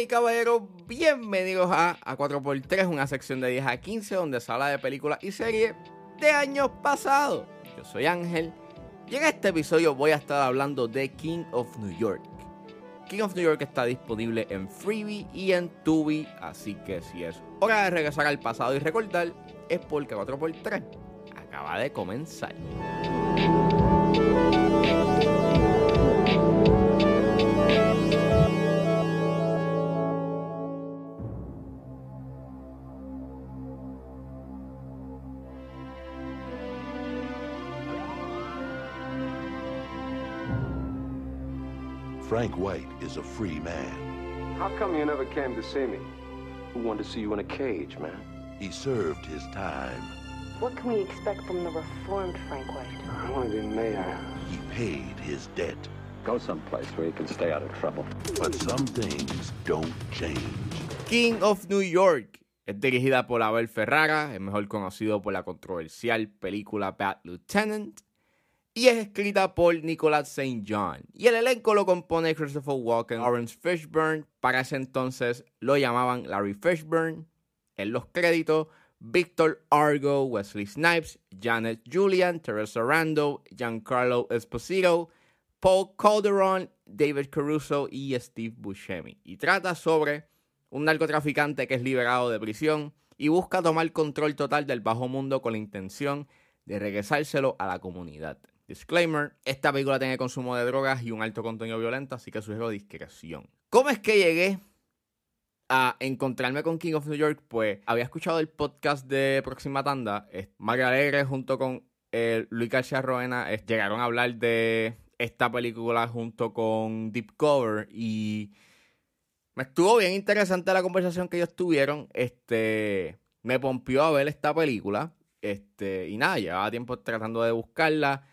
Y caballeros, bienvenidos a A4x3, una sección de 10 a 15 donde se habla de películas y series de años pasados. Yo soy Ángel y en este episodio voy a estar hablando de King of New York. King of New York está disponible en Freebie y en Tubi, así que si es hora de regresar al pasado y recordar, es porque 4x3 acaba de comenzar. Frank White is a free man. How come you never came to see me? Who wanted to see you in a cage, man? He served his time. What can we expect from the reformed Frank White? I want to be mayor. He paid his debt. Go someplace where you can stay out of trouble. But some things don't change. King of New York es dirigida por Abel Ferrara, es mejor conocido por la controversial película Bad Lieutenant, y es escrita por Nicholas St. John. Y el elenco lo compone Christopher Walken, Lawrence Fishburne, para ese entonces lo llamaban Larry Fishburne, en los créditos, Victor Argo, Wesley Snipes, Janet Julian, Teresa Rando, Giancarlo Esposito, Paul Calderon, David Caruso y Steve Buscemi. Y trata sobre un narcotraficante que es liberado de prisión y busca tomar control total del bajo mundo con la intención de regresárselo a la comunidad. Disclaimer, esta película tiene consumo de drogas y un alto contenido violento, así que sugiero discreción. ¿Cómo es que llegué a encontrarme con King of New York? Pues había escuchado el podcast de Próxima Tanda. María Alegre junto con eh, Luis García Roena llegaron a hablar de esta película junto con Deep Cover y me estuvo bien interesante la conversación que ellos tuvieron. Este, me pompió a ver esta película. Este, y nada, llevaba tiempo tratando de buscarla.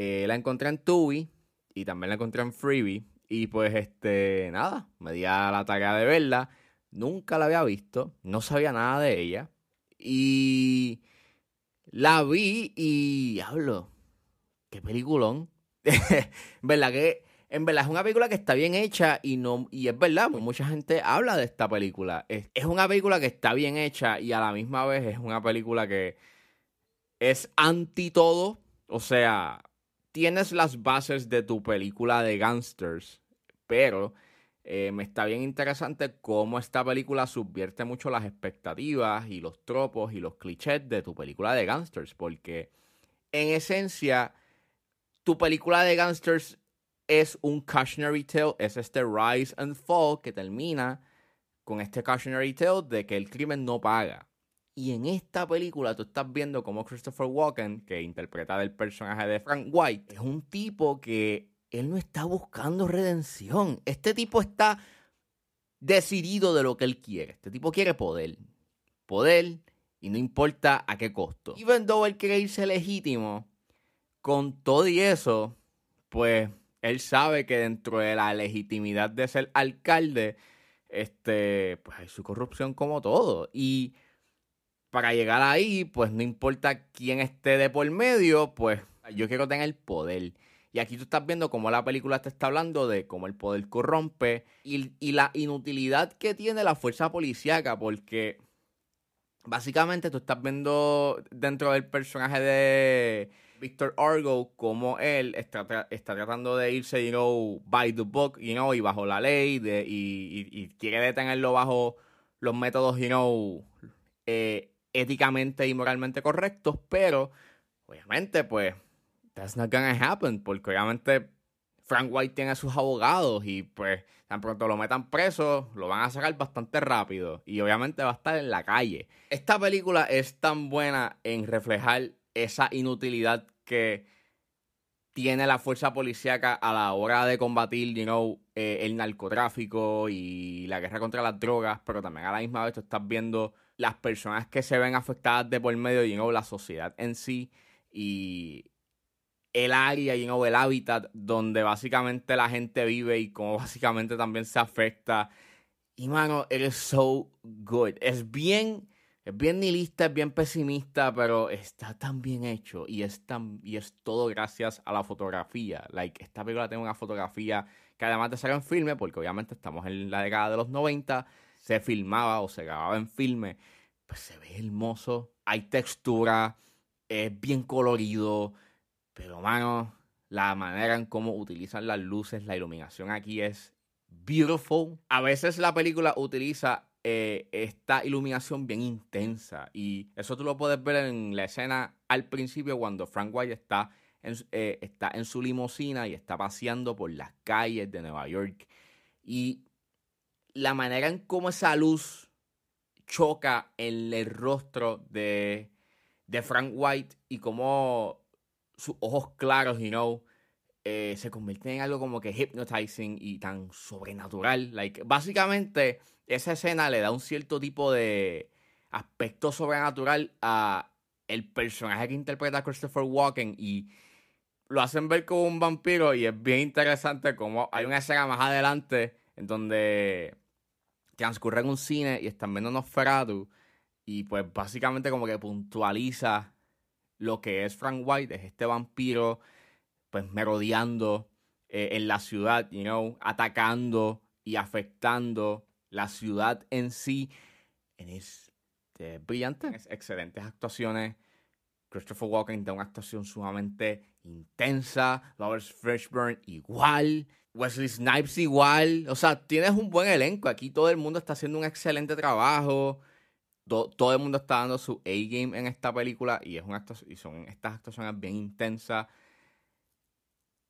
Eh, la encontré en Tubi y también la encontré en Freebie. Y pues, este, nada, me di a la tarea de verla. Nunca la había visto, no sabía nada de ella. Y la vi y hablo. Qué peliculón. ¿Verdad que en verdad es una película que está bien hecha y no y es verdad, mucha gente habla de esta película. Es, es, una película que está bien hecha y a la misma vez es una película que es anti todo. O sea, tienes las bases de tu película de gangsters, pero eh, me está bien interesante cómo esta película subvierte mucho las expectativas y los tropos y los clichés de tu película de gangsters, porque en esencia tu película de gangsters es un cautionary tale, es este rise and fall que termina con este cautionary tale de que el crimen no paga. Y en esta película tú estás viendo como Christopher Walken, que interpreta el personaje de Frank White, es un tipo que él no está buscando redención. Este tipo está decidido de lo que él quiere. Este tipo quiere poder. Poder y no importa a qué costo. Even though él quiere irse legítimo, con todo y eso, pues él sabe que dentro de la legitimidad de ser alcalde, este, pues hay su corrupción como todo. Y para llegar ahí, pues no importa quién esté de por medio, pues yo quiero tener poder. Y aquí tú estás viendo cómo la película te está hablando de cómo el poder corrompe y, la inutilidad que tiene la fuerza policíaca, porque básicamente tú estás viendo dentro del personaje de Victor Argo cómo él está, tratando de irse, you know, by the book, you know, y bajo la ley, y, quiere detenerlo bajo los métodos, you know, eh, éticamente y moralmente correctos, pero obviamente, pues, that's not gonna happen, porque obviamente Frank White tiene a sus abogados y pues tan pronto lo metan preso, lo van a sacar bastante rápido y obviamente va a estar en la calle. Esta película es tan buena en reflejar esa inutilidad que tiene la fuerza policíaca a la hora de combatir, you know, eh, el narcotráfico y la guerra contra las drogas, pero también a la misma vez tú estás viendo las personas que se ven afectadas de por medio, you know, la sociedad en sí y el área, you know, el hábitat donde básicamente la gente vive y cómo básicamente también se afecta. Y mano, it is so good. Es bien es bien nihilista, es bien pesimista, pero está tan bien hecho y es, tan, y es todo gracias a la fotografía. Like, esta película tiene una fotografía que además de ser en filme, porque obviamente estamos en la década de los 90, se filmaba o se grababa en filme, pues se ve hermoso, hay textura, es bien colorido, pero mano, la manera en cómo utilizan las luces, la iluminación aquí es beautiful. A veces la película utiliza eh, esta iluminación bien intensa. Y eso tú lo puedes ver en la escena al principio cuando Frank White está en, eh, está en su limusina y está paseando por las calles de Nueva York. Y la manera en cómo esa luz choca en el rostro de, de Frank White y cómo sus ojos claros, you know, eh, se convierten en algo como que hypnotizing y tan sobrenatural. Like, básicamente, esa escena le da un cierto tipo de aspecto sobrenatural a el personaje que interpreta Christopher Walken y lo hacen ver como un vampiro y es bien interesante como hay una escena más adelante en donde transcurre en un cine y están viendo Nosferatu y pues básicamente como que puntualiza lo que es Frank White, es este vampiro pues merodeando eh, en la ciudad, you know, atacando y afectando la ciudad en sí. Es brillante, es excelentes actuaciones. Christopher Walken da una actuación sumamente intensa. Robert Fishburne igual. Wesley Snipes igual. O sea, tienes un buen elenco. Aquí todo el mundo está haciendo un excelente trabajo. todo el mundo está dando su A-game en esta película. Y, es una y son estas actuaciones bien intensas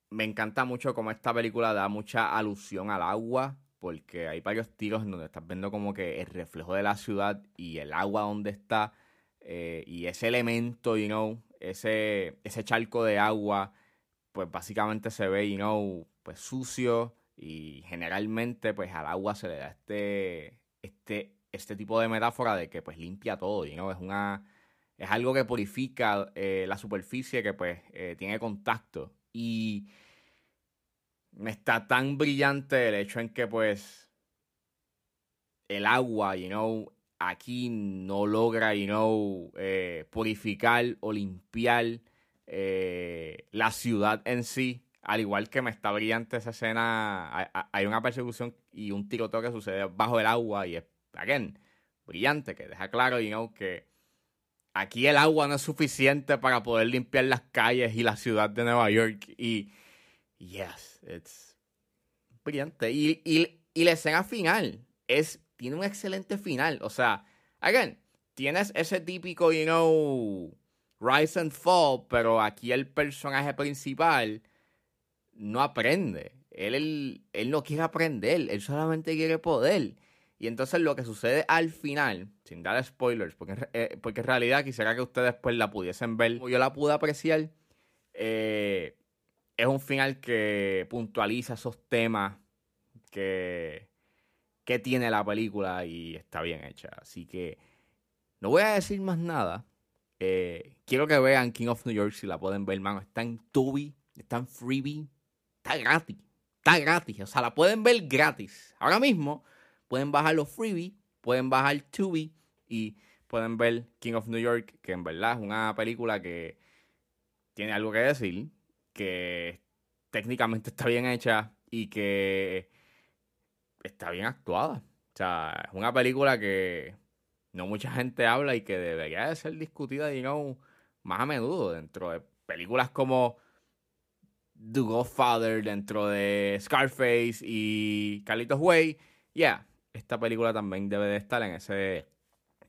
me encanta mucho cómo esta película da mucha alusión al agua, porque hay varios tiros en donde estás viendo como que el reflejo de la ciudad y el agua donde está, eh, y ese elemento, you know, ese, ese charco de agua, pues básicamente se ve, you know, pues sucio, y generalmente pues al agua se le da este, este, este tipo de metáfora de que pues limpia todo, you know, es una... Es algo que purifica eh, la superficie que pues eh, tiene contacto y está tan brillante el hecho en que pues el agua, you know, aquí no logra, you know, eh, purificar o limpiar eh, la ciudad en sí. Al igual que me está brillante esa escena, hay una persecución y un tiroteo que sucede bajo el agua y es, again, brillante, que deja claro, you know, que aquí el agua no es suficiente para poder limpiar las calles y la ciudad de Nueva York. Y, yes, it's brillante. Y, y, la escena final es, tiene un excelente final. O sea, again, tienes ese típico, you know, rise and fall, pero aquí el personaje principal no aprende. Él, él, él no quiere aprender, él solamente quiere poder. Y entonces lo que sucede al final, sin dar spoilers, porque, eh, porque en realidad quisiera que ustedes pues la pudiesen ver como yo la pude apreciar, eh, es un final que puntualiza esos temas que, que tiene la película y está bien hecha. Así que no voy a decir más nada. Eh, quiero que vean King of New York si la pueden ver, hermano. Está en Tubi, está en Freebie, está gratis. Está gratis, o sea, la pueden ver gratis. Ahora mismo pueden bajar los freebies, pueden bajar Tubi y pueden ver King of New York, que en verdad es una película que tiene algo que decir, que técnicamente está bien hecha y que está bien actuada. O sea, es una película que no mucha gente habla y que debería de ser discutida, digamos, más a menudo dentro de películas como The Godfather, dentro de Scarface y Carlitos Way. Yeah, esta película también debe de estar en ese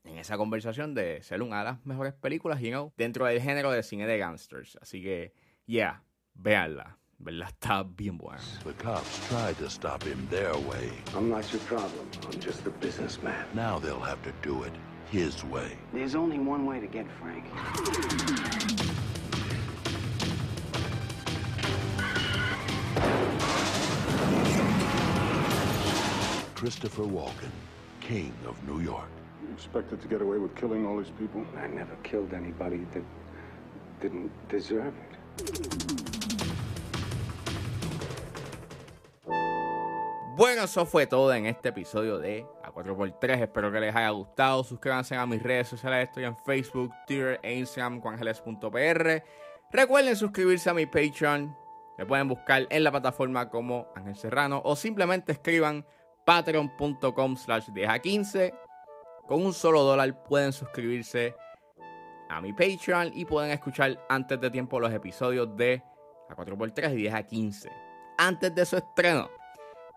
en esa conversación de ser una de las mejores películas, you know, dentro del género de cine de gangsters. Así que, yeah, véanla. ¿Verdad? Está bien buena. The cops tried to stop him their way. I'm not your problem. I'm just a businessman. Now they'll have to do it his way. There's only one way to get Frank. Christopher Walken, King of New York. Expected to get away with killing all these people? I never killed anybody that didn't deserve it. Bueno, eso fue todo en este episodio de a 4x3. Espero que les haya gustado. Suscríbanse a mis redes sociales. Estoy en Facebook, Twitter e Instagram con angeles.pr. Recuerden suscribirse a mi Patreon. Me pueden buscar en la plataforma como Ángel Serrano o simplemente escriban patreon.com slash 15 Con un solo dólar pueden suscribirse a mi Patreon y pueden escuchar antes de tiempo los episodios de a 4x3 y 10 a 15. Antes de su estreno.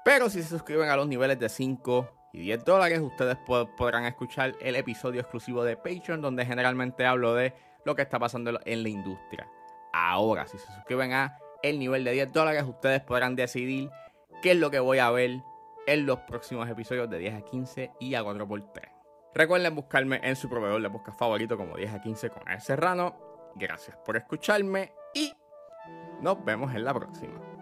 Pero si se suscriben a los niveles de 5 y 10 dólares, ustedes podrán escuchar el episodio exclusivo de Patreon donde generalmente hablo de lo que está pasando en la industria. Ahora, si se suscriben a el nivel de 10 dólares, ustedes podrán decidir qué es lo que voy a ver en los próximos episodios de 10 a 15 y a 4x3. Recuerden buscarme en su proveedor de podcast favorito como 10 a 15 con el Serrano. Gracias por escucharme y nos vemos en la próxima.